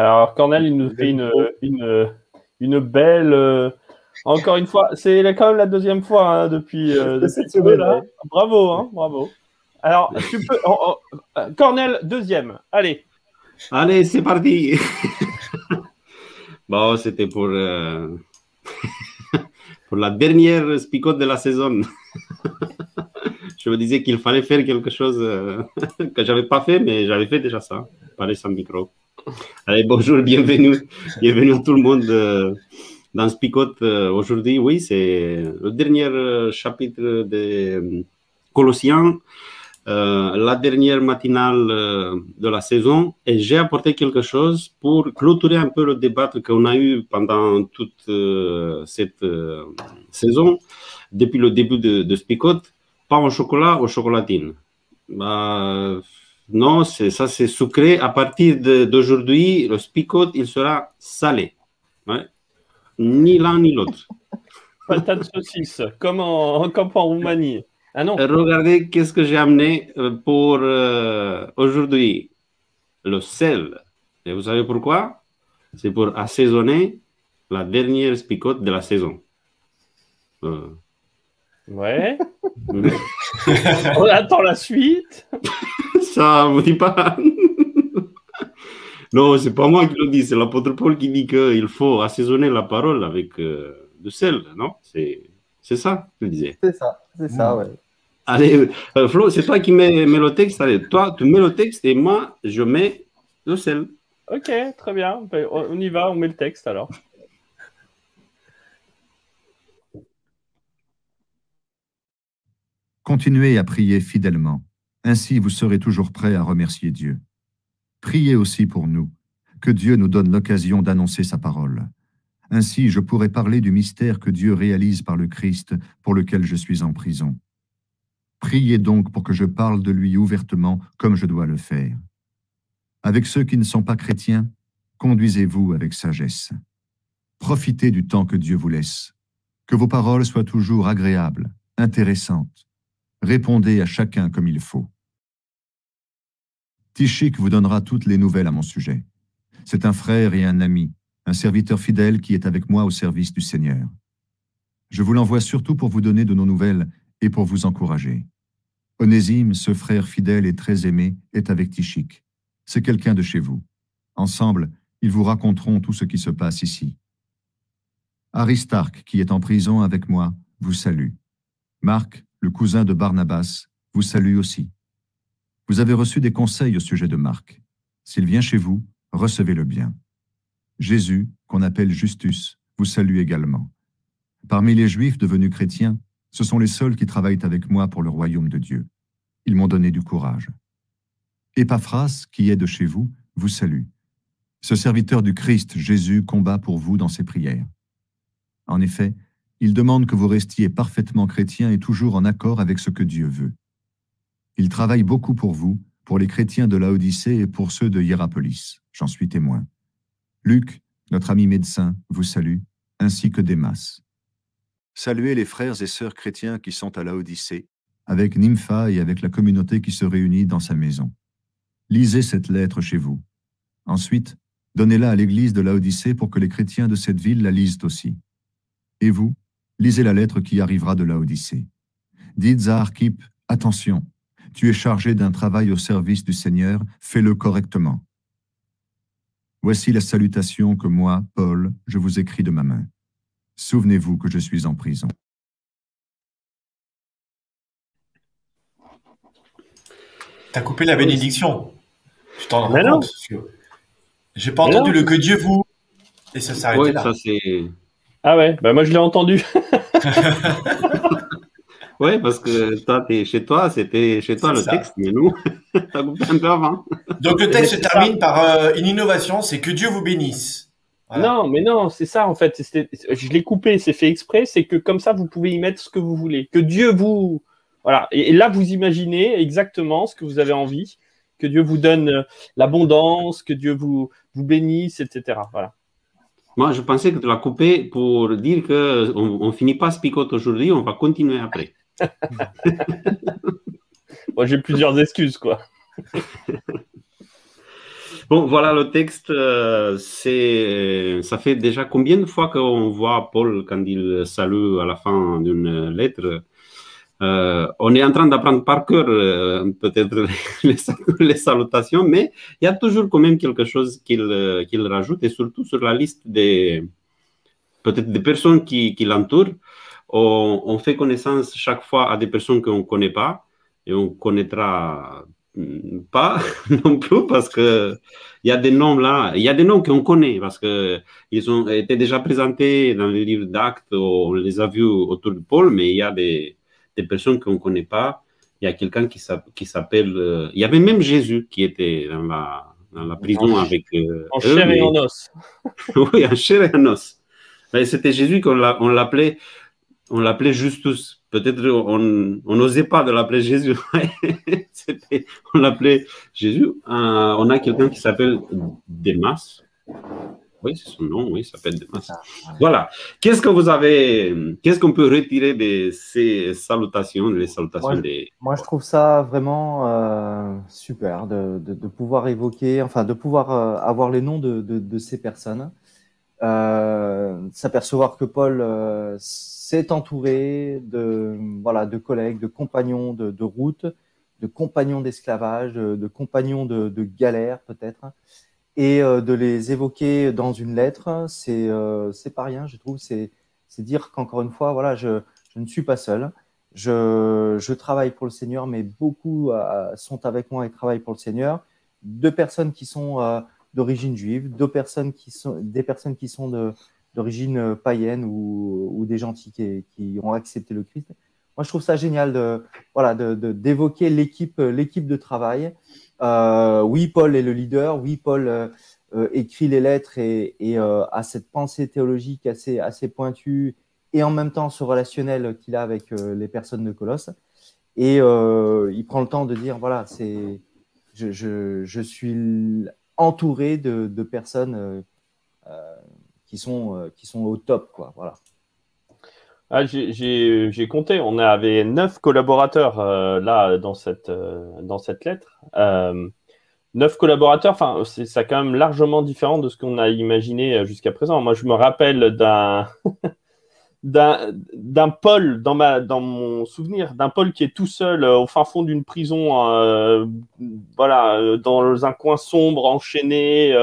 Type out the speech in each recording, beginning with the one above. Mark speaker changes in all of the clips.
Speaker 1: Alors, Cornel, il nous fait une, une, une belle. euh, encore une fois, c'est quand même la deuxième fois hein, depuis, euh, depuis
Speaker 2: Cette
Speaker 1: ce
Speaker 2: semaine,
Speaker 1: là. Bravo, hein, bravo. Alors, tu peux. oh, oh, euh, Cornel, deuxième. Allez.
Speaker 3: Allez, c'est parti. bon, c'était pour, euh, pour la dernière spicote de la saison. Je me disais qu'il fallait faire quelque chose que j'avais pas fait, mais j'avais fait déjà ça, parler sans micro. Allez, bonjour, bienvenue, bienvenue à tout le monde euh, dans Spicote euh, aujourd'hui. Oui, c'est le dernier euh, chapitre de euh, Colossiens, la dernière matinale de la saison, et j'ai apporté quelque chose pour clôturer un peu le débat qu'on a eu pendant toute cette saison, depuis le début de, de Spicote, pas au chocolat, au chocolatine. Bah, non, ça, c'est sucré. À partir d'aujourd'hui, le Spicote, il sera salé. Ouais. Ni l'un ni l'autre.
Speaker 1: Patate saucisse, comme en, comme en Roumanie. Ah non.
Speaker 3: Regardez qu'est-ce que j'ai amené euh, pour euh, aujourd'hui. Le sel. Et vous savez pourquoi? C'est pour assaisonner la dernière spicote de la saison. Euh,
Speaker 1: Ouais. On attend la suite.
Speaker 3: Ça vous dit pas Non, c'est pas moi qui le dis, c'est l'apôtre Paul qui dit qu'il faut assaisonner la parole avec euh, du sel, non? C'est c'est ça que tu disais.
Speaker 2: C'est ça, c'est ça, ouais.
Speaker 3: Allez, euh, Flo, c'est toi qui mets, mets le texte. Allez, toi, tu mets le texte et moi, je mets le sel.
Speaker 1: Ok, très bien. Ben, on y va, on met le texte alors.
Speaker 4: Continuez à prier fidèlement. Ainsi, vous serez toujours prêts à remercier Dieu. Priez aussi pour nous, que Dieu nous donne l'occasion d'annoncer sa parole. Ainsi, je pourrai parler du mystère que Dieu réalise par le Christ pour lequel je suis en prison. Priez donc pour que je parle de lui ouvertement comme je dois le faire. Avec ceux qui ne sont pas chrétiens, conduisez-vous avec sagesse. Profitez du temps que Dieu vous laisse. Que vos paroles soient toujours agréables, intéressantes, Répondez à chacun comme il faut. Tichik vous donnera toutes les nouvelles à mon sujet. C'est un frère et un ami, un serviteur fidèle qui est avec moi au service du Seigneur. Je vous l'envoie surtout pour vous donner de nos nouvelles et pour vous encourager. Onésime, ce frère fidèle et très aimé, est avec Tichik. C'est quelqu'un de chez vous. Ensemble, ils vous raconteront tout ce qui se passe ici. Aristarque, qui est en prison avec moi, vous salue. Marc, le cousin de Barnabas, vous salue aussi. Vous avez reçu des conseils au sujet de Marc. S'il vient chez vous, recevez-le bien. Jésus, qu'on appelle Justus, vous salue également. Parmi les Juifs devenus chrétiens, ce sont les seuls qui travaillent avec moi pour le royaume de Dieu. Ils m'ont donné du courage. Épaphras, qui est de chez vous, vous salue. Ce serviteur du Christ, Jésus, combat pour vous dans ses prières. En effet, il demande que vous restiez parfaitement chrétiens et toujours en accord avec ce que Dieu veut. Il travaille beaucoup pour vous, pour les chrétiens de Laodicée et pour ceux de Hiérapolis. J'en suis témoin. Luc, notre ami médecin, vous salue, ainsi que Démas. Saluez les frères et sœurs chrétiens qui sont à Laodicée, avec Nympha et avec la communauté qui se réunit dans sa maison. Lisez cette lettre chez vous. Ensuite, donnez-la à l'église de Laodicée pour que les chrétiens de cette ville la lisent aussi. Et vous, lisez la lettre qui arrivera de Laodicée. Dites à Archip, attention, tu es chargé d'un travail au service du Seigneur, fais-le correctement. Voici la salutation que moi, Paul, je vous écris de ma main. Souvenez-vous que je suis en prison.
Speaker 5: T'as coupé la bénédiction. Tu t'en rends compte J'ai pas
Speaker 1: Mais
Speaker 5: entendu
Speaker 1: non.
Speaker 5: le que Dieu vous. Et ça s'arrêtait
Speaker 3: Oui,
Speaker 5: là.
Speaker 3: ça c'est.
Speaker 1: Ah ouais, bah moi je l'ai entendu.
Speaker 3: Oui, parce que toi, t'es chez toi, c'était chez toi
Speaker 5: C'est
Speaker 3: le
Speaker 5: ça.
Speaker 3: texte, mais nous, t'as coupé un peu avant.
Speaker 5: Donc le texte se termine par euh, une innovation, c'est que Dieu vous bénisse. Voilà.
Speaker 1: Non, mais non, c'est ça en fait. Je l'ai coupé, c'est fait exprès. C'est que comme ça, vous pouvez y mettre ce que vous voulez. Que Dieu vous. Voilà. Et, et là, vous imaginez exactement ce que vous avez envie. Que Dieu vous donne euh, l'abondance, que Dieu vous, vous bénisse, etc. Voilà.
Speaker 3: Moi, je pensais que tu l'as coupé pour dire que on, on finit pas Spicote aujourd'hui, on va continuer après.
Speaker 1: Moi, j'ai plusieurs excuses, quoi.
Speaker 3: Bon, voilà le texte. euh, c'est, ça fait déjà combien de fois qu'on voit Paul quand il salue à la fin d'une lettre? Euh, On est en train d'apprendre par cœur euh, peut-être les, salutations, mais il y a toujours quand même quelque chose qu'il euh, qu'il rajoute, et surtout sur la liste des peut-être des personnes qui, qui l'entourent. On, on fait connaissance chaque fois à des personnes qu'on ne connaît pas, et on connaîtra mm, pas non plus parce que il y a des noms là, il y a des noms qu'on connaît parce que ils ont été déjà présentés dans les livres d'actes, on les a vus autour de Paul, mais il y a des, des personnes qu'on ne connaît pas. Il y a quelqu'un qui s'app- qui s'appelle, euh, il y avait même Jésus qui était dans la, dans la prison
Speaker 1: En-
Speaker 3: avec euh,
Speaker 1: En chair et en os.
Speaker 3: oui, en chair et en os. Mais c'était Jésus qu'on l'a- on l'appelait, on l'appelait Justus. Peut-être on n'osait pas de l'appeler Jésus. On l'appelait Jésus. Euh, on a quelqu'un qui s'appelle Demas. Oui, c'est son nom, oui, il s'appelle Demas. Voilà. Qu'est-ce que vous avez, qu'est-ce qu'on peut retirer de ces salutations, les salutations
Speaker 2: Moi, je-
Speaker 3: des.
Speaker 2: Moi, je trouve ça vraiment euh, super de, de, de pouvoir évoquer, enfin, de pouvoir euh, avoir les noms de, de, de ces personnes, euh, s'apercevoir que Paul euh, s'est entouré de, voilà, de collègues, de compagnons de, de route, de compagnons d'esclavage, de, de compagnons de, de galère peut-être, et euh, de les évoquer dans une lettre, c'est euh, c'est pas rien, je trouve, c'est dire qu'encore une fois, voilà, je, je ne suis pas seul. Je, je travaille pour le Seigneur, mais beaucoup euh, sont avec moi et travaillent pour le Seigneur. Deux personnes qui sont d'origine juive, deux personnes qui sont, des personnes qui sont de- d'origine païenne ou, ou des gentils qui, qui ont accepté le Christ. Moi, je trouve ça génial de voilà de- de- d'évoquer l'équipe l'équipe de travail. Euh, oui, Paul est le leader. Oui, Paul euh, euh, écrit les lettres et, a cette pensée théologique assez pointue et en même temps ce relationnel qu'il a avec les personnes de Colosse. Et il prend le temps de dire voilà, je, suis entouré de, de personnes qui sont qui sont au top quoi. Voilà.
Speaker 1: Ah, j'ai- compté, on avait neuf collaborateurs euh, là dans cette, euh, dans cette lettre. Euh, neuf collaborateurs, enfin, c'est ça quand même largement différent de ce qu'on a imaginé jusqu'à présent. Moi, je me rappelle d'un d'un Paul dans ma dans mon souvenir d'un Paul qui est tout seul au fin fond d'une prison voilà dans un coin sombre enchaîné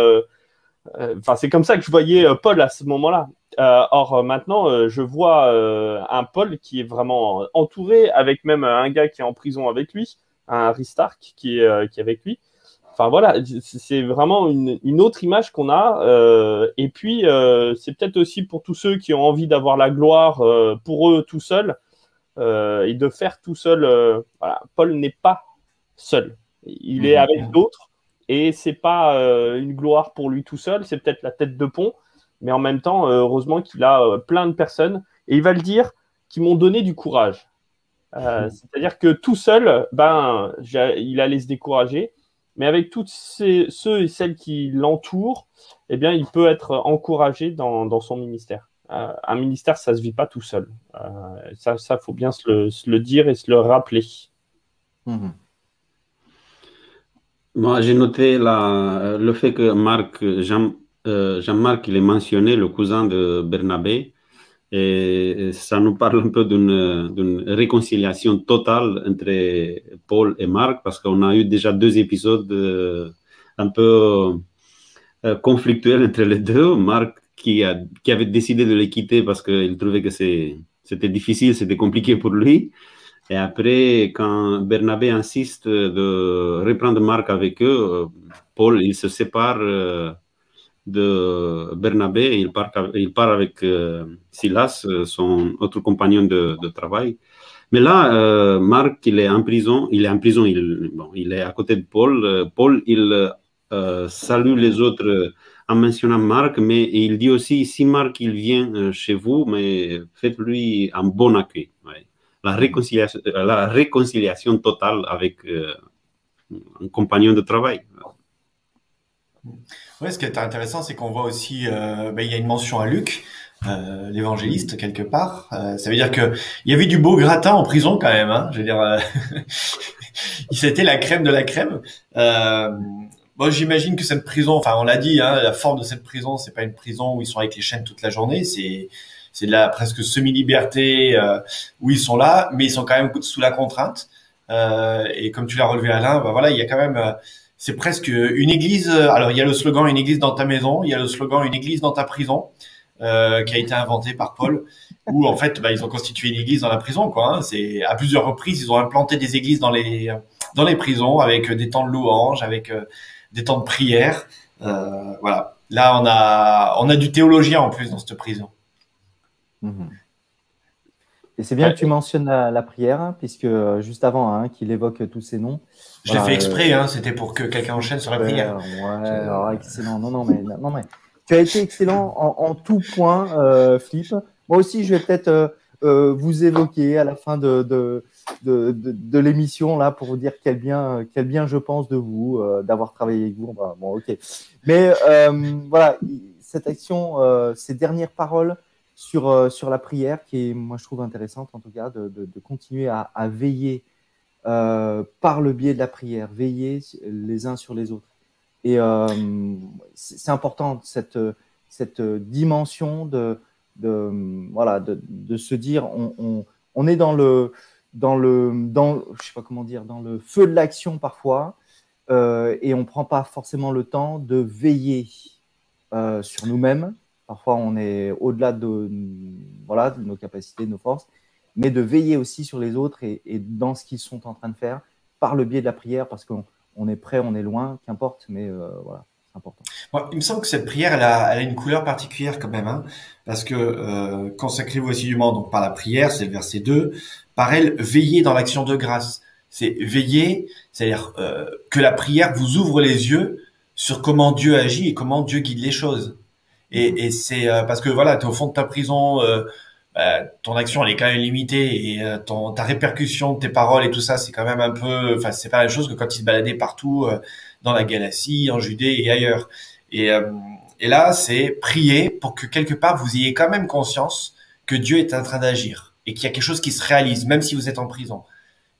Speaker 1: enfin c'est comme ça que je voyais Paul à ce moment-là or euh, maintenant, euh, je vois euh, un Paul qui est vraiment entouré, avec même un gars qui est en prison avec lui, un Ristark qui est, euh, qui est avec lui. Enfin voilà, c'est vraiment une, une autre image qu'on a. euh, et puis, euh, c'est peut-être aussi pour tous ceux qui ont envie d'avoir la gloire euh, pour eux tout seuls euh, et de faire tout seul. euh, voilà, Paul n'est pas seul. Il est
Speaker 5: Mhm.
Speaker 1: avec d'autres et c'est pas euh, une gloire pour lui tout seul. C'est peut-être la tête de pont mais en même temps, euh, heureusement qu'il a euh, plein de personnes, et il va le dire, qui m'ont donné du courage. Euh, C'est-à-dire que tout seul, ben, il allait se décourager, mais avec tous ces- ceux et celles qui l'entourent, eh bien, il peut être encouragé dans, dans son ministère. Euh, un ministère, ça se vit pas tout seul. Euh, ça, ça, faut bien se le, se le dire et se le rappeler.
Speaker 2: Mhm.
Speaker 3: Moi, j'ai noté la, le fait que Marc, Jean, euh, Jean-Marc, il est mentionné, le cousin de Bernabé, et ça nous parle un peu d'une réconciliation totale entre Paul et Marc, parce qu'on a eu déjà deux épisodes euh, un peu euh, conflictuels entre les deux. Marc qui, a, qui avait décidé de les quitter parce qu'il trouvait que c'était difficile, c'était compliqué pour lui. Et après, quand Bernabé insiste de reprendre Marc avec eux, Paul, il se sépare de Bernabé il part, il part avec euh, Silas, euh, son autre compagnon de, travail. Mais là, euh, Marc, il est en prison, il est en prison, il, bon, il est à côté de Paul. Paul, il salue les autres en mentionnant Marc, mais il dit aussi, si Marc, il vient chez vous, mais faites-lui un bon accueil. La réconciliation, la réconciliation totale avec un compagnon de travail.
Speaker 5: Ce qui est intéressant, c'est qu'on voit aussi, euh, ben, il y a une mention à Luc, euh, l'évangéliste quelque part. Euh, ça veut dire que il y avait du beau gratin en prison quand même. Hein, je veux dire, euh, c'était la crème de la crème. Euh, Bon, j'imagine que cette prison, enfin, on l'a dit, hein, la forme de cette prison, c'est pas une prison où ils sont avec les chaînes toute la journée. C'est c'est de la presque semi-liberté euh, où ils sont là, mais ils sont quand même sous la contrainte. Euh, et comme tu l'as relevé Alain, bah voilà, il y a quand même, euh, c'est presque une église. Alors il y a le slogan une église dans ta maison, il y a le slogan une église dans ta prison, euh, qui a été inventé par Paul, où en fait bah, ils ont constitué une église dans la prison, quoi. Hein. C'est à plusieurs reprises ils ont implanté des églises dans les dans les prisons avec des temps de louange, avec des temps de prière. voilà. Là on a on a du théologien en plus dans cette prison.
Speaker 2: Mhm. Et c'est bien que tu mentionnes la, prière, hein, puisque euh, juste avant hein, qu'il évoque tous ces noms.
Speaker 5: Je l'ai fait exprès, hein, c'était pour que quelqu'un enchaîne sur la prière.
Speaker 2: Ouais, alors, excellent. Non, non, mais, non, mais tu as été excellent en, tout point, euh, Flip. Moi aussi, je vais peut-être euh, euh, vous évoquer à la fin de, de, de, de, l'émission là pour vous dire quel bien, quel bien je pense de vous, d'avoir travaillé avec vous. bon, ok. Mais voilà, cette action, ces dernières paroles sur, euh, sur la prière, qui est, moi, je trouve intéressante, en tout cas, de, de, continuer à, veiller euh, par le biais de la prière, veiller les uns sur les autres. Et euh, c'est important, cette, cette dimension de, de, voilà, de, de se dire, on, on, on, est dans le, dans le, dans, je sais pas comment dire, dans le feu de l'action parfois, et on prend pas forcément le temps de veiller sur nous-mêmes, Parfois, on est au-delà de, voilà, de nos capacités, de nos forces, mais de veiller aussi sur les autres et, dans ce qu'ils sont en train de faire par le biais de la prière, parce qu'on est prêt, on est loin, qu'importe, mais euh, voilà, c'est important.
Speaker 5: il me semble que cette prière, elle a, elle a une couleur particulière quand même, hein, parce que euh, consacrez-vous assidûment donc par la prière, c'est le verset 2, par elle, veillez dans l'action de grâce. C'est veiller, c'est-à-dire euh, que la prière vous ouvre les yeux sur comment Dieu agit et comment Dieu guide les choses. Et, et c'est euh, parce que voilà, tu es au fond de ta prison, euh, bah, ton action elle est quand même limitée et euh, ton, ta répercussion tes paroles et tout ça, c'est quand même un peu, enfin c'est pas la même chose que quand il se baladait partout euh, dans la Galatie, en Judée et ailleurs. Et, et là, c'est prier pour que quelque part vous ayez quand même conscience que Dieu est en train d'agir et qu'il y a quelque chose qui se réalise, même si vous êtes en prison.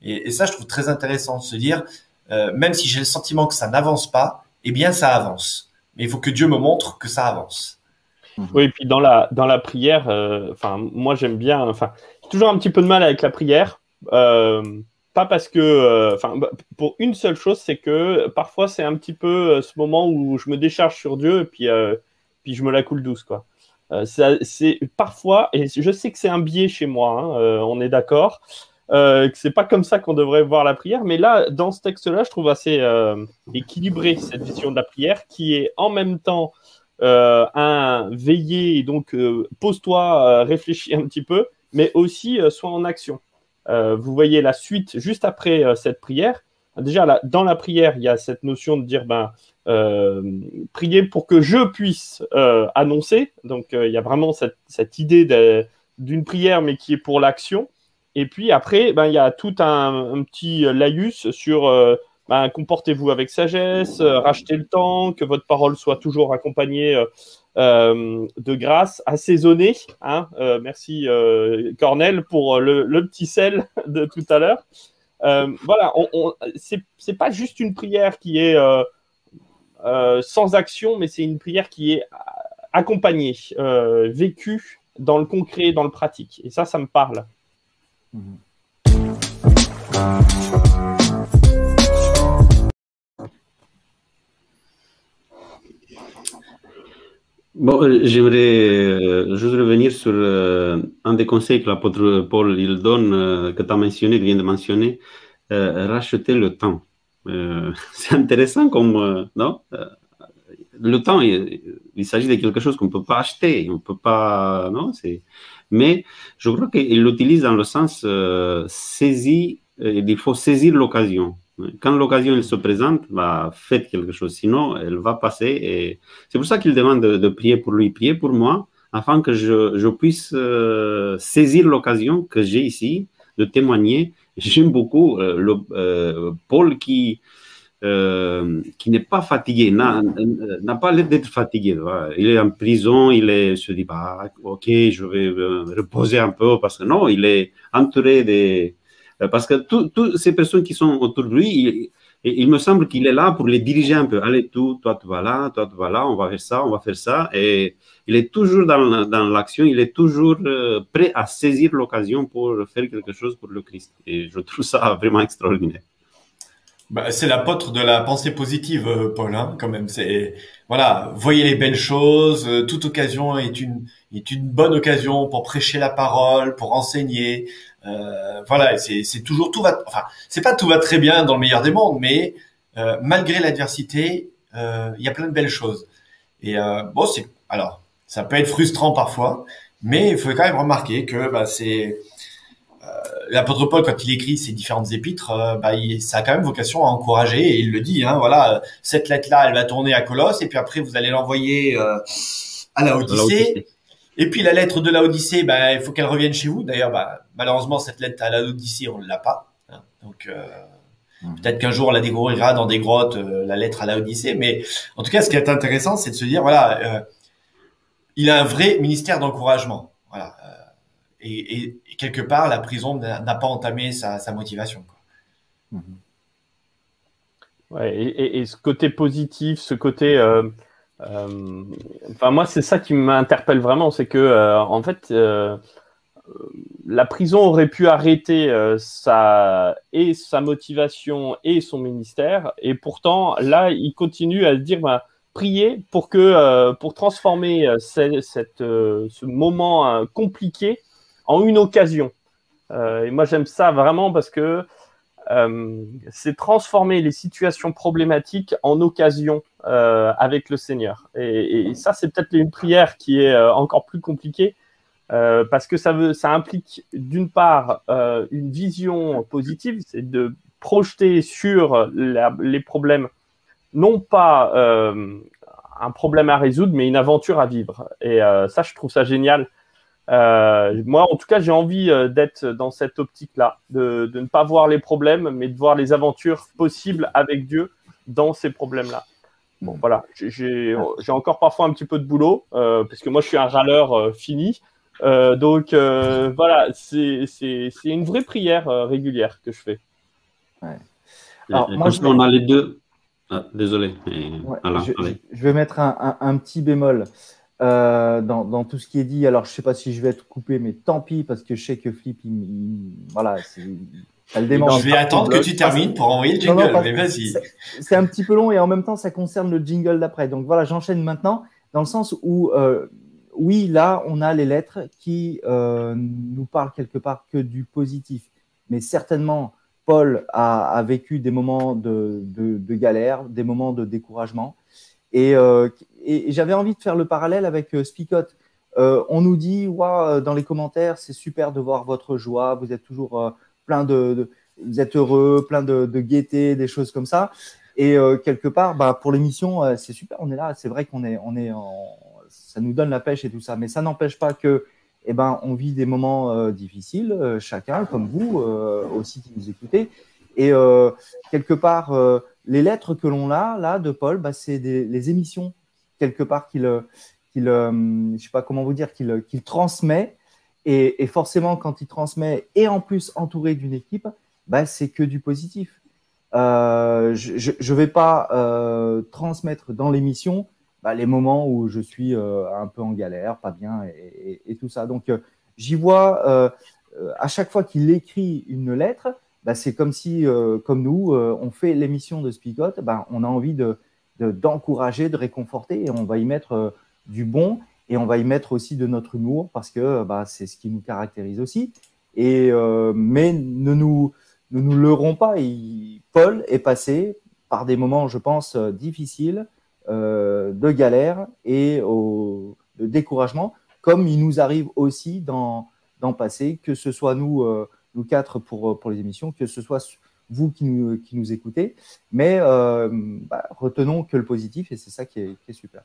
Speaker 5: Et, et ça, je trouve très intéressant de se dire, même si j'ai le sentiment que ça n'avance pas, eh bien ça avance. Mais il faut que Dieu me montre que ça avance.
Speaker 1: Mhm. Oui, et puis dans la, dans la prière, euh, moi j'aime bien, enfin, j'ai toujours un petit peu de mal avec la prière. Euh, pas parce que, euh, enfin, bah, pour une seule chose, c'est que parfois c'est un petit peu ce moment où je me décharge sur Dieu et puis, puis je me la coule douce, quoi. c'est parfois, et je sais que c'est un biais chez moi, hein, on est d'accord, que c'est pas comme ça qu'on devrait voir la prière, mais là, dans ce texte-là, je trouve assez équilibré cette vision de la prière qui est en même temps euh, un veiller, donc euh, pose-toi, euh, réfléchis un petit peu, mais aussi sois en action. vous voyez la suite juste après cette prière. Déjà, dans la prière, il y a cette notion de dire ben, prier pour que je puisse annoncer. Donc, il y a vraiment cette, idée d'une prière, mais qui est pour l'action. Et puis après, ben, il y a tout un, un petit laïus sur ben, comportez-vous avec sagesse, euh, rachetez le temps, que votre parole soit toujours accompagnée euh, euh, de grâce, assaisonnée. Hein, merci Cornel pour le, petit sel de tout à l'heure. voilà, on, c'est pas juste une prière qui est sans action, mais c'est une prière qui est accompagnée, vécue dans le concret, dans le pratique. Et ça, ça me parle. Mmh.
Speaker 3: Bon, euh, j'aimerais euh, juste revenir sur euh, un des conseils que l'apôtre Paul il donne, que tu as mentionné, que vient de mentionner, racheter le temps. c'est intéressant comme, non? Le temps, il, s'agit de quelque chose qu'on ne peut pas acheter, on peut pas, non? C'est... Mais je crois qu'il l'utilise dans le sens saisi, il faut saisir l'occasion. Quand l'occasion se présente, bah, faites quelque chose, sinon elle va passer. Et c'est pour ça qu'il demande de, prier pour lui, prier pour moi, afin que je, puisse euh, saisir l'occasion que j'ai ici de témoigner. J'aime beaucoup euh, euh, Paul qui qui n'est pas fatigué, n'a pas l'air d'être fatigué. Il est en prison, il, se dit bah, ok, je vais reposer un peu parce que non, il est entouré des parce que toutes ces personnes qui sont autour de lui, Et il me semble qu'il est là pour les diriger un peu. Allez, tout, toi, tu vas là, toi, tu vas là, on va faire ça, on va faire ça. Et il est toujours dans, dans l'action, il est toujours euh, prêt à saisir l'occasion pour faire quelque chose pour le Christ. Et je trouve ça vraiment extraordinaire.
Speaker 5: Bah, c'est l'apôtre de la pensée positive, euh, Paul, hein, quand même. C'est voilà, voyez les belles choses. Euh, toute occasion est une est une bonne occasion pour prêcher la parole, pour enseigner. Euh, voilà, c'est toujours tout va. Enfin, c'est pas tout va très bien dans le meilleur des mondes, mais euh, malgré l'adversité, il y a plein de belles choses. Et bon, c'est alors ça peut être frustrant parfois, mais il faut quand même remarquer que bah, c'est l'apôtre Paul, quand il écrit ses différentes épîtres, euh, bah, ça a quand même vocation à encourager, et il le dit, hein, voilà, cette lettre-là, elle va tourner à Colosse, et puis après, vous allez l'envoyer euh, à la Odyssée. Et puis la lettre de la Odyssée, bah, il faut qu'elle revienne chez vous. D'ailleurs, bah, malheureusement, cette lettre à la Odyssée, on ne l'a pas. Hein. donc, euh, mmh. peut-être qu'un jour, on la découvrira dans des grottes, la lettre à la Odyssée. Mais en tout cas, ce qui est intéressant, c'est de se dire, voilà, il a un vrai ministère d'encouragement. Voilà et, quelque part, la prison n'a pas entamé sa, motivation.
Speaker 1: Mhm. Ouais, et, ce côté positif, ce côté. Euh, euh, enfin, moi, c'est ça qui m'interpelle vraiment, c'est que, euh, en fait, la prison aurait pu arrêter sa, et sa motivation et son ministère, et pourtant, là, il continue à dire. Bah, prier pour que pour transformer ce moment compliqué en une occasion. Euh, et moi, j'aime ça vraiment parce que euh, c'est transformer les situations problématiques en occasion euh, avec le Seigneur. Et, ça, c'est peut-être une prière qui est encore plus compliquée parce que ça implique d'une part une vision positive, c'est de projeter sur les problèmes non pas un problème à résoudre, mais une aventure à vivre. Et ça, je trouve ça génial euh, moi, en tout cas, j'ai envie euh, d'être dans cette optique-là, de, ne pas voir les problèmes, mais de voir les aventures possibles avec Dieu dans ces problèmes-là. Bon, voilà, j'ai encore parfois un petit peu de boulot, euh, parce que moi, je suis un râleur fini. donc, voilà, c'est une vraie prière régulière que je fais.
Speaker 3: Alors, moi, je on a les deux. Ah, désolé.
Speaker 2: je, vais mettre un, un petit bémol. Euh, dans, dans, tout ce qui est dit. Alors, je sais pas si je vais être coupé, mais tant pis, parce que je sais que Flip, il, voilà, c'est,
Speaker 5: ça le démange. Je vais attendre que tu termines pour envoyer le jingle, mais vas-y.
Speaker 2: C'est un petit peu long et en même temps, ça concerne le jingle d'après. Donc voilà, j'enchaîne maintenant dans le sens où, euh, oui, là, on a les lettres qui euh, nous parlent quelque part que du positif. Mais certainement, Paul a, a vécu des moments de, de, de galère, des moments de découragement. Et, euh, et, j'avais envie de faire le parallèle avec euh, Spicot. Euh, on nous dit, ouais, dans les commentaires, c'est super de voir votre joie, vous êtes toujours plein de, vous êtes heureux, plein de, gaieté, des choses comme ça. Et quelque part, bah, pour l'émission, c'est super, on est là. C'est vrai qu'on est, on est ça nous donne la pêche et tout ça, mais ça n'empêche pas que, eh ben, on vit des moments difficiles, chacun, comme vous aussi qui nous écoutez. Et quelque part, les lettres que l'on a là de Paul, bah, c'est les émissions quelque part qu'il, euh, je sais pas comment vous dire, qu'il transmet. Et, forcément, quand il transmet et en plus entouré d'une équipe, bah, c'est que du positif. Euh, je ne vais pas euh, transmettre dans l'émission bah, les moments où je suis un peu en galère, pas bien et, tout ça. Donc, j'y vois à chaque fois qu'il écrit une lettre, bah, c'est comme si, euh, comme nous, euh, on fait l'émission de Spicot, bah, on a envie de, d'encourager, de, réconforter, et on va y mettre euh, du bon, et on va y mettre aussi de notre humour, parce que bah, c'est ce qui nous caractérise aussi. Et, mais ne nous, nous leurrons pas, Paul est passé par des moments, je pense, difficiles, de galère et de découragement, comme il nous arrive aussi d'en, passer, que ce soit nous nous quatre pour, euh, pour les émissions, que ce soit vous qui nous, qui nous écoutez. Mais euh, bah, retenons que le positif et c'est ça qui est, qui est super.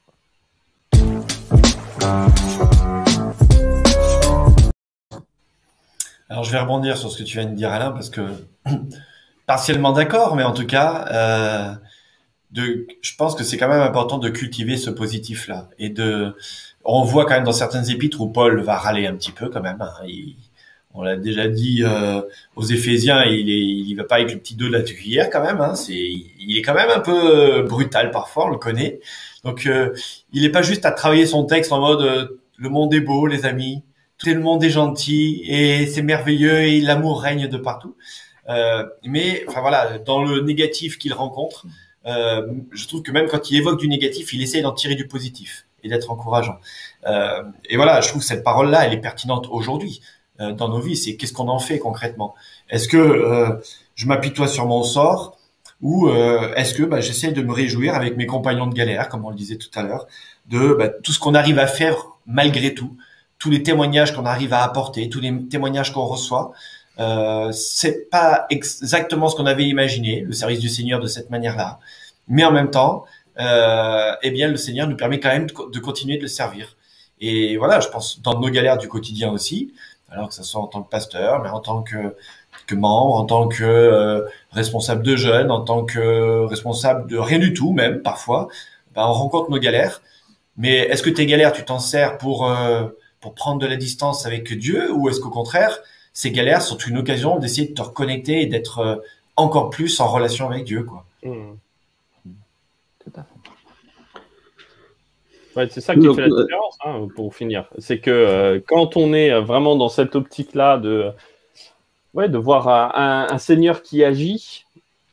Speaker 5: Alors je vais rebondir sur ce que tu viens de dire Alain parce que partiellement d'accord, mais en tout cas, euh, je pense que c'est quand même important de cultiver ce positif là et de, on voit quand même dans certaines épîtres où Paul va râler un petit peu quand même. Hein, on l'a déjà dit euh, aux Éphésiens, il est, il va pas avec le petit dos de la cuillère quand même. Hein, c'est, il est quand même un peu brutal parfois, on le connaît. Donc, euh, il n'est pas juste à travailler son texte en mode euh, le monde est beau, les amis, tout le monde est gentil et c'est merveilleux et l'amour règne de partout. Euh, mais, enfin voilà, dans le négatif qu'il rencontre, je trouve que même quand il évoque du négatif, il essaie d'en tirer du positif et d'être encourageant. et voilà, je trouve que cette parole-là, elle est pertinente aujourd'hui. Euh, dans nos vies. C'est qu'est-ce qu'on en fait concrètement? Est-ce que euh, je m'apitoie sur mon sort ou euh, est-ce que bah, j'essaie de me réjouir avec mes compagnons de galère, comme on le disait tout à l'heure, de bah, tout ce qu'on arrive à faire malgré tout, tous les témoignages qu'on arrive à apporter, tous les témoignages qu'on reçoit. Euh, c'est pas exactement ce qu'on avait imaginé, le service du Seigneur de cette manière-là, mais en même temps, euh, eh bien, le Seigneur nous permet quand même de, de continuer de le servir. Et voilà, je pense dans nos galères du quotidien aussi, alors que ce soit en tant que pasteur, mais en tant que, membre, en tant que euh, responsable de jeunes, en tant que responsable de rien du tout même parfois, ben, on rencontre nos galères. Mais est-ce que tes galères, tu t'en sers pour euh, pour prendre de la distance avec Dieu, ou est-ce qu'au contraire, ces galères sont une occasion d'essayer de te reconnecter et d'être euh, encore plus en relation avec Dieu, quoi? Mmh.
Speaker 1: Tout à fait c'est ça qui fait la différence, hein, pour finir. C'est que euh, quand on est vraiment dans cette optique-là de, ouais, de voir un, Seigneur qui agit,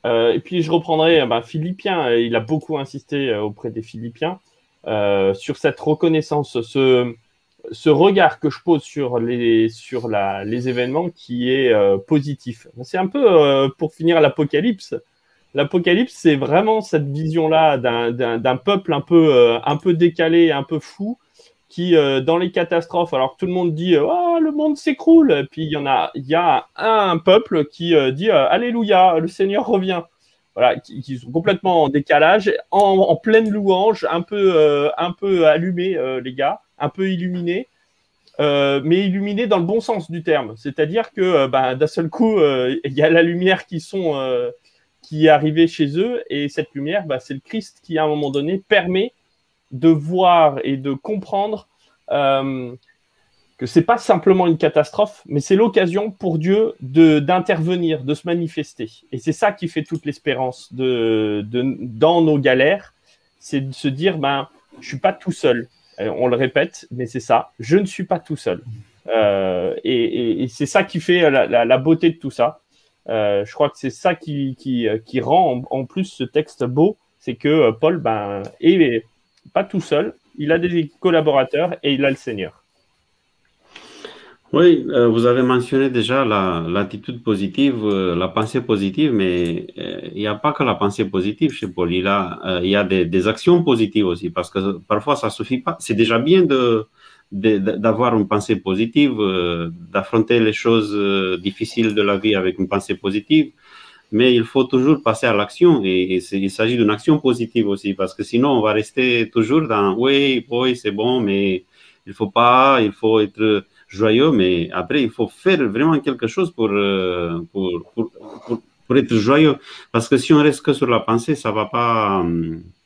Speaker 1: euh, et puis je reprendrai ben, Philippiens, il a beaucoup insisté euh, auprès des Philippiens sur cette reconnaissance, ce, ce regard que je pose sur les, sur la, les événements qui est positif. C'est un peu, pour finir, l'Apocalypse L'Apocalypse, c'est vraiment cette vision-là d'un peuple un peu, euh, un peu décalé, un peu fou, qui, euh, dans les catastrophes, alors tout le monde dit oh, le monde s'écroule, puis il y en a, y a un, peuple qui euh, dit Alléluia, le Seigneur revient. Voilà, qui, sont complètement en décalage, en, pleine louange, un peu, allumés, les gars, un peu illuminés. mais illuminés dans le bon sens du terme. C'est-à-dire que bah, d'un seul coup, il y a la lumière qui sont qui est arrivé chez eux. Et cette lumière, bah, c'est le Christ qui, à un moment donné, permet de voir et de comprendre euh, que c'est pas simplement une catastrophe, mais c'est l'occasion pour Dieu d'intervenir, de se manifester. Et c'est ça qui fait toute l'espérance de, de, dans nos galères, c'est de se dire ben je suis pas tout seul. Euh, on le répète, mais c'est ça, je ne suis pas tout seul. Euh, et, c'est ça qui fait la, la, beauté de tout ça. Euh, je crois que c'est ça qui, qui rend en, plus ce texte beau, c'est que euh, Paul ben, est pas tout seul, il a des collaborateurs et il a le Seigneur.
Speaker 3: Oui, euh, vous avez mentionné déjà l'attitude positive, la pensée positive, mais il n'y a pas que la pensée positive chez Paul. Il, a, il y a des, des, actions positives aussi, parce que parfois ça suffit pas. C'est déjà bien de, d'avoir une pensée positive, euh, d'affronter les choses euh, difficiles de la vie avec une pensée positive, mais il faut toujours passer à l'action et, il s'agit d'une action positive aussi parce que sinon on va rester toujours dans oui, oui, c'est bon, mais il faut pas, il faut être joyeux, mais après il faut faire vraiment quelque chose pour, euh, pour, pour, pour, être joyeux. Parce que si on reste que sur la pensée, ça va pas,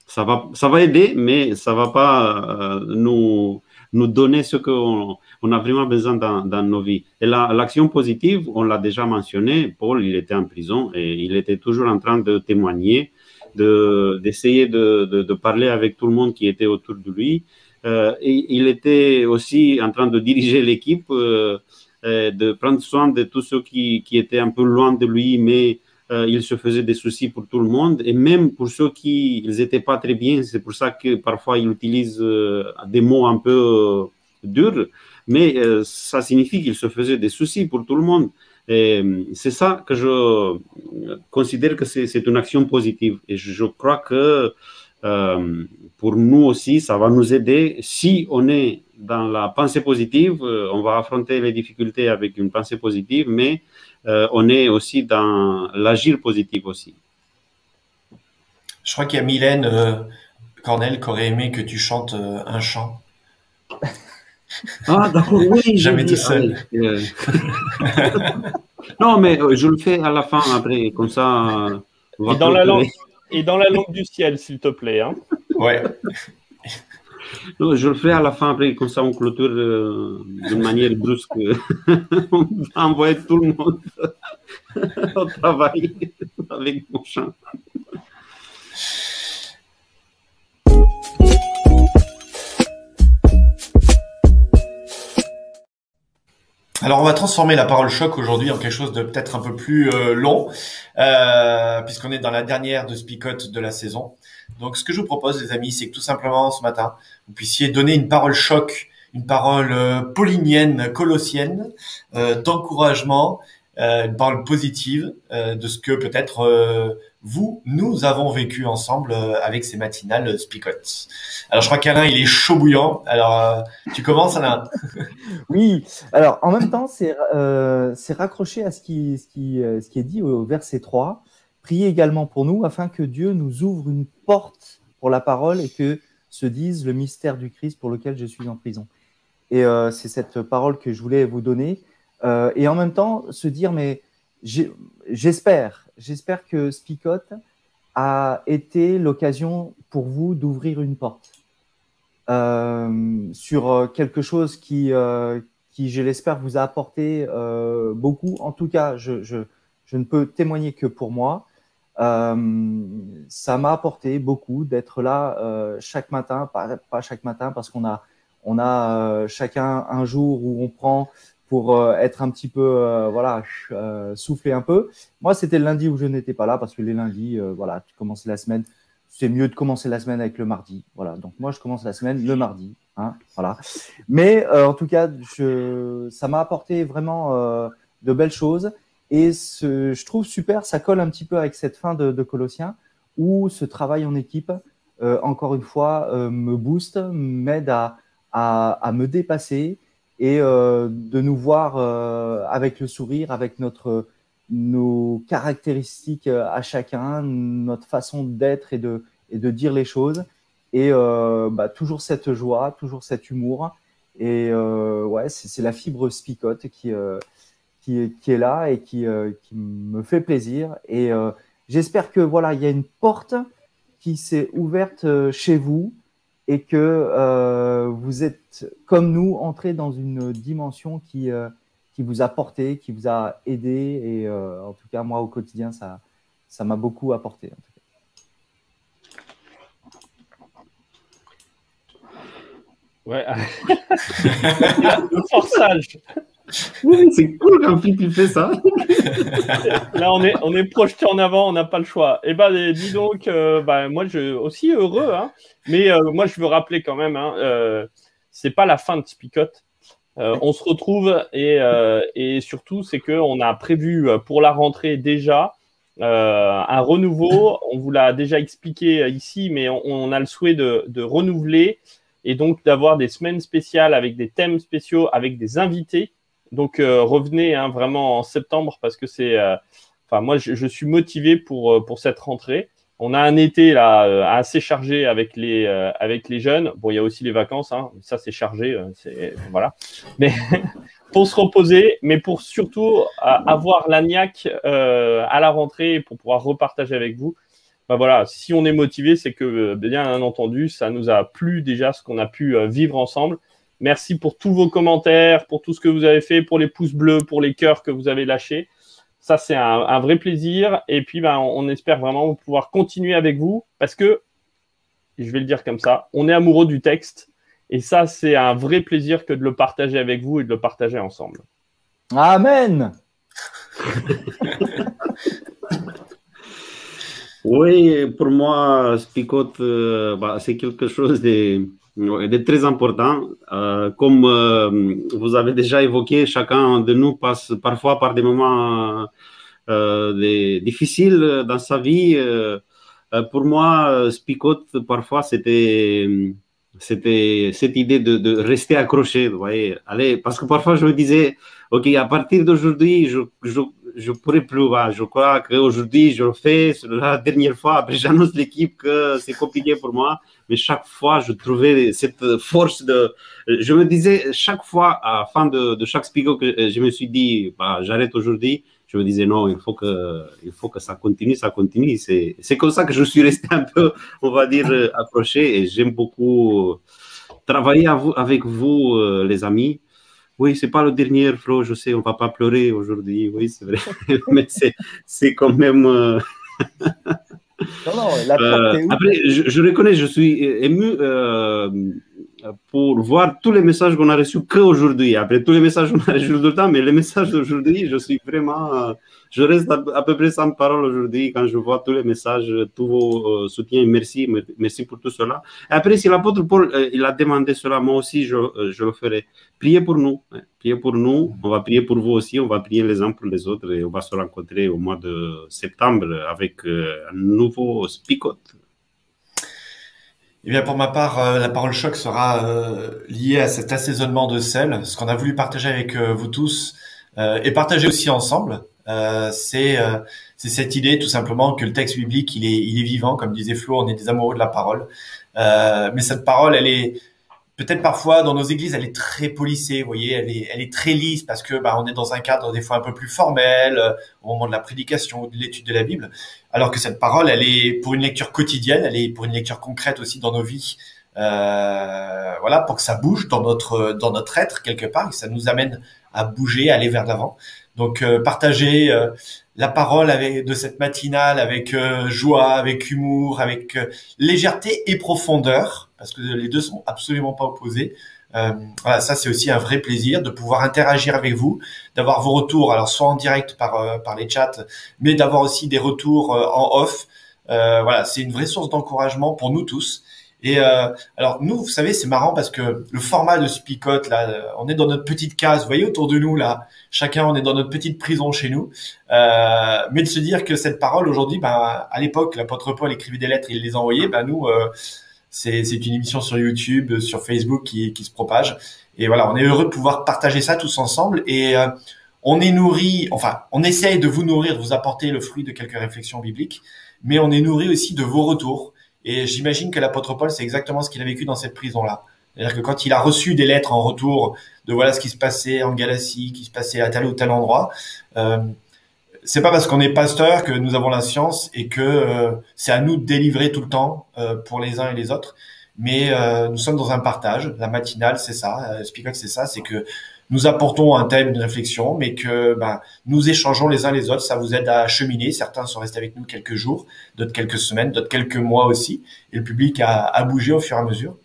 Speaker 3: ça va, ça va aider, mais ça va pas nous nous donner ce qu'on on a vraiment besoin dans, nos vies. Et l'action positive, on l'a déjà mentionné, Paul, il était en prison et il était toujours en train de témoigner, d'essayer de, de, de, parler avec tout le monde qui était autour de lui. Euh, il était aussi en train de diriger l'équipe, euh de prendre soin de tous ceux qui, qui étaient un peu loin de lui, mais euh, il se faisait des soucis pour tout le monde et même pour ceux qui n'étaient pas très bien. C'est pour ça que parfois il utilise euh, des mots un peu euh, durs, mais ça signifie qu'il se faisait des soucis pour tout le monde. C'est ça que je considère que c'est une action positive. Et je crois que pour nous aussi, ça va nous aider. Si on est dans la pensée positive, on va affronter les difficultés avec une pensée positive, mais euh, on est aussi dans l'agir positif aussi.
Speaker 5: Je crois qu'il y a Mylène euh, Cornel qui aurait aimé que tu chantes euh, un chant.
Speaker 3: Ah, d'accord, oui.
Speaker 5: Jamais tout seul.
Speaker 3: non, mais je le fais à la fin après, comme ça.
Speaker 1: et, dans la langue, et dans la langue du ciel, s'il te plaît. Hein.
Speaker 5: Ouais.
Speaker 3: Je le ferai à la fin, après, comme ça on clôture euh, d'une manière brusque. on va envoyer tout le monde au travail avec mon chant.
Speaker 5: Alors on va transformer la parole choc aujourd'hui en quelque chose de peut-être un peu plus euh, long, euh, puisqu'on est dans la dernière de Spicote de la saison. Donc ce que je vous propose les amis, c'est que tout simplement ce matin, vous puissiez donner une parole choc, une parole euh, paulinienne, colossienne, euh, d'encouragement, euh, une parole positive euh, de ce que peut-être euh, vous, nous avons vécu ensemble euh, avec ces matinales Spicote. Alors je crois qu'Alain, il est chaud bouillant. Alors tu commences Alain
Speaker 2: Oui, alors en même temps, c'est raccroché à ce qui, ce, qui, ce qui est dit au verset 3. Priez également pour nous afin que Dieu nous ouvre une porte pour la parole et que se dise le mystère du Christ pour lequel je suis en prison. Et euh, c'est cette parole que je voulais vous donner. Euh, et en même temps, se dire, mais j'espère, j'espère que Spicote a été l'occasion pour vous d'ouvrir une porte euh, sur quelque chose qui, qui je l'espère, vous a apporté beaucoup. En tout cas, je, je ne peux témoigner que pour moi. Euh, ça m'a apporté beaucoup d'être là euh, chaque matin, pas, pas chaque matin parce qu'on a, on a euh, chacun un jour où on prend pour être un petit peu, euh, voilà, euh, souffler un peu. Moi, c'était le lundi où je n'étais pas là parce que les lundis, euh, voilà, tu commences la semaine. C'est mieux de commencer la semaine avec le mardi. Voilà. Donc, moi, je commence la semaine le mardi. Hein, voilà. Mais en tout cas, je, ça m'a apporté vraiment de belles choses. Et ce, je trouve super, ça colle un petit peu avec cette fin de, de Colossiens où ce travail en équipe, euh, encore une fois, euh, me booste, m'aide à, à, à me dépasser et euh, de nous voir avec le sourire, avec notre, nos caractéristiques à chacun, notre façon d'être et de, et de dire les choses. Et bah, toujours cette joie, toujours cet humour. Et ouais, c'est la fibre spicote qui, qui, est- là et qui, euh, me fait plaisir. Et euh, j'espère que voilà, il y a une porte qui s'est ouverte euh, chez vous et que vous êtes, comme nous, entrés dans une dimension qui, qui vous a porté, qui vous a aidé. Et en tout cas, moi, au quotidien, ça ça m'a beaucoup apporté.
Speaker 1: Ouais. le forçage.
Speaker 3: C'est cool quand tu fais ça.
Speaker 1: Là, on est, projeté en avant, on n'a pas le choix. Et ben, eh, dis donc, euh, bah, moi, je aussi heureux, hein. Mais euh, moi, je veux rappeler quand même, hein, euh, c'est pas la fin de Spicote. On se retrouve et, et surtout, c'est que on a prévu pour la rentrée déjà un renouveau. On vous l'a déjà expliqué ici, mais on, a le souhait de renouveler et donc d'avoir des semaines spéciales avec des thèmes spéciaux, avec des invités. Donc euh, revenez hein, vraiment en septembre parce que c'est, euh, enfin moi je, suis motivé pour euh, pour cette rentrée. On a un été là assez chargé avec les jeunes. Bon, il y a aussi les vacances, hein. ça c'est chargé, c'est voilà. Mais pour se reposer, mais pour surtout avoir l'agnac à la rentrée pour pouvoir repartager avec vous. Bah voilà, si on est motivé, c'est que bien entendu, ça nous a plu déjà ce qu'on a pu vivre ensemble. Merci pour tous vos commentaires, pour tout ce que vous avez fait, pour les pouces bleus, pour les cœurs que vous avez lâchés. Ça, c'est un, un vrai plaisir. Et puis, ben, on, on espère vraiment pouvoir continuer avec vous parce que, je vais le dire comme ça, on est amoureux du texte. Et ça, c'est un vrai plaisir que de le partager avec vous et de le partager ensemble.
Speaker 2: Amen.
Speaker 3: Oui, pour moi, Spicote, euh, bah, c'est quelque chose de, de très important. Euh, comme euh, vous avez déjà évoqué, chacun de nous passe parfois par des moments euh, difficiles dans sa vie. Pour moi, Spicote, parfois, c'était cette idée de, rester accroché, vous voyez. Parce que parfois, je me disais, OK, à partir d'aujourd'hui, je, je pourrais plus. voilà. Je crois qu'aujourd'hui, je le fais. C'est la dernière fois. Après, j'annonce l'équipe que c'est compliqué pour moi. Mais chaque fois, je trouvais cette force de. Je me disais, chaque fois, à la fin de, chaque speaker, que je me suis dit, bah, j'arrête aujourd'hui. Je me disais, non, il faut que, il faut que ça continue, ça continue. C'est c'est comme ça que je suis resté un peu, on va dire, accroché. Et j'aime beaucoup travailler avec vous, euh, les amis. Oui, c'est pas le dernier, Flo, je sais, on va pas pleurer aujourd'hui, oui, c'est vrai. Mais c'est quand même. non, non, la après, je, je, reconnais, je suis ému pour voir tous les messages qu'on a reçus qu'aujourd'hui. Après tous les messages qu'on a reçus tout le temps, mais les messages d'aujourd'hui, je suis vraiment, je reste à, peu près sans parole aujourd'hui quand je vois tous les messages, tous vos euh, soutiens. Merci, merci pour tout cela. après, si l'apôtre Paul euh, il a demandé cela, moi aussi je, euh, je le ferai. Priez pour nous, hein. priez pour nous. On va prier pour vous aussi. On va prier les uns pour les autres et on va se rencontrer au mois de septembre avec un nouveau Spicot.
Speaker 5: Eh bien, pour ma part, euh, la parole choc sera euh, liée à cet assaisonnement de sel. Ce qu'on a voulu partager avec euh, vous tous et partager aussi ensemble, c'est c'est cette idée tout simplement que le texte biblique il est il est vivant, comme disait Flo, on est des amoureux de la parole. mais cette parole, elle est peut-être parfois dans nos églises, elle est très polissée, vous voyez, elle est, elle est très lisse parce que bah, on est dans un cadre des fois un peu plus formel euh, au moment de la prédication ou de l'étude de la Bible, alors que cette parole, elle est pour une lecture quotidienne, elle est pour une lecture concrète aussi dans nos vies, euh, voilà, pour que ça bouge dans notre dans notre être quelque part, que ça nous amène à bouger, à aller vers l'avant. Donc euh, partager euh, la parole avec de cette matinale avec euh, joie, avec humour, avec légèreté et profondeur, parce que les deux sont absolument pas opposés. voilà, ça c'est aussi un vrai plaisir de pouvoir interagir avec vous, d'avoir vos retours, alors soit en direct par par les chats, mais d'avoir aussi des retours en off. voilà, c'est une vraie source d'encouragement pour nous tous. Et euh, alors nous, vous savez, c'est marrant parce que le format de Spicote, là, euh, on est dans notre petite case, vous voyez autour de nous là, chacun on est dans notre petite prison chez nous. Euh, mais de se dire que cette parole aujourd'hui, ben à l'époque, l'apôtre Paul écrivait des lettres, il les envoyait, ben nous, euh, c'est c'est une émission sur YouTube, sur Facebook qui qui se propage. Et voilà, on est heureux de pouvoir partager ça tous ensemble et euh, on est nourri, enfin, on essaye de vous nourrir, de vous apporter le fruit de quelques réflexions bibliques, mais on est nourri aussi de vos retours et j'imagine que l'apôtre Paul, c'est exactement ce qu'il a vécu dans cette prison-là. C'est-à-dire que quand il a reçu des lettres en retour de voilà ce qui se passait en Galatie, qui se passait à tel ou tel endroit, euh, c'est pas parce qu'on est pasteur que nous avons la science et que euh, c'est à nous de délivrer tout le temps euh, pour les uns et les autres. Mais euh, nous sommes dans un partage. La matinale, c'est ça. Euh, c'est ça. C'est que nous apportons un thème, une réflexion, mais que ben, nous échangeons les uns les autres. Ça vous aide à cheminer. Certains sont restés avec nous quelques jours, d'autres quelques semaines, d'autres quelques mois aussi. Et le public a, a bougé au fur et à mesure.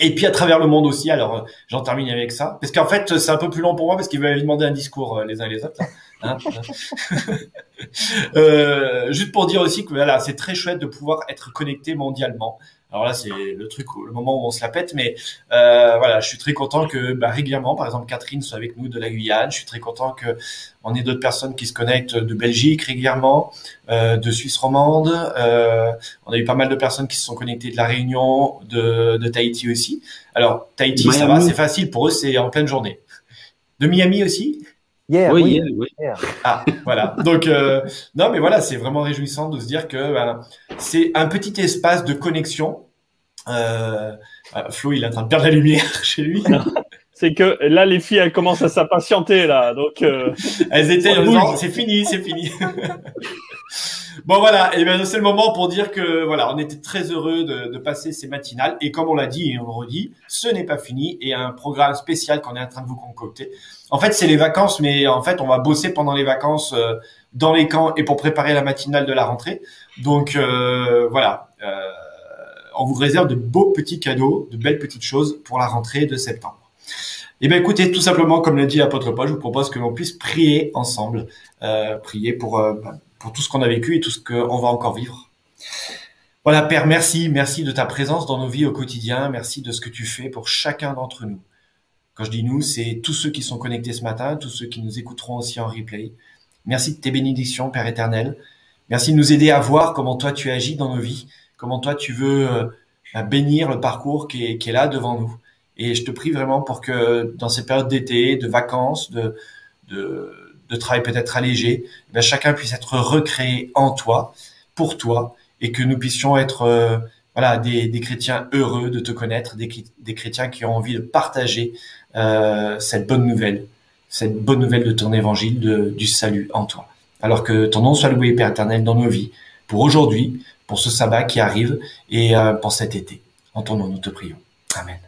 Speaker 5: Et puis à travers le monde aussi. Alors j'en termine avec ça, parce qu'en fait c'est un peu plus long pour moi parce qu'il m'avaient demandé un discours euh, les uns les autres. Hein euh, juste pour dire aussi que voilà, c'est très chouette de pouvoir être connecté mondialement. Alors là, c'est le truc, le moment où on se la pète, mais euh, voilà, je suis très content que bah, régulièrement, par exemple, Catherine soit avec nous de la Guyane. Je suis très content que on ait d'autres personnes qui se connectent de Belgique régulièrement, euh, de Suisse romande. Euh, on a eu pas mal de personnes qui se sont connectées de la Réunion, de, de Tahiti aussi. Alors Tahiti, ça va, c'est facile pour eux, c'est en pleine journée. De Miami aussi
Speaker 3: oui, oui.
Speaker 5: Ah, voilà. Donc, euh, non, mais voilà, c'est vraiment réjouissant de se dire que ben, c'est un petit espace de connexion. Euh, euh Flo, il est en train de perdre la lumière chez lui.
Speaker 1: C'est que là, les filles, elles commencent à s'impatienter là. Donc, euh,
Speaker 5: elles étaient c'est fini, c'est fini. Bon voilà, et ben c'est le moment pour dire que voilà, on était très heureux de, de passer ces matinales et comme on l'a dit et on le redit, ce n'est pas fini et un programme spécial qu'on est en train de vous concocter. En fait, c'est les vacances, mais en fait, on va bosser pendant les vacances euh, dans les camps et pour préparer la matinale de la rentrée. Donc euh, voilà, euh, on vous réserve de beaux petits cadeaux, de belles petites choses pour la rentrée de septembre. Eh bien, écoutez, tout simplement, comme l'a dit l'apôtre Paul, je vous propose que l'on puisse prier ensemble, prier pour bah, pour tout ce qu'on a vécu et tout ce qu'on va encore vivre. Voilà, Père, merci, merci de ta présence dans nos vies au quotidien, merci de ce que tu fais pour chacun d'entre nous. Quand je dis nous, c'est tous ceux qui sont connectés ce matin, tous ceux qui nous écouteront aussi en replay. Merci de tes bénédictions, Père éternel. Merci de nous aider à voir comment toi tu agis dans nos vies, comment toi tu veux euh, bénir le parcours qui est, qui est là devant nous. Et je te prie vraiment pour que dans ces périodes d'été, de vacances, de, de, de travail peut-être allégé, eh chacun puisse être recréé en toi, pour toi, et que nous puissions être euh, voilà des, des, chrétiens heureux de te connaître, des, des chrétiens qui ont envie de partager euh, cette bonne nouvelle, cette bonne nouvelle de ton évangile, de, du salut en toi. Alors que ton nom soit loué, Père éternel, dans nos vies, pour aujourd'hui, pour ce sabbat qui arrive et euh, pour cet été. En ton nom, nous te prions. Amen.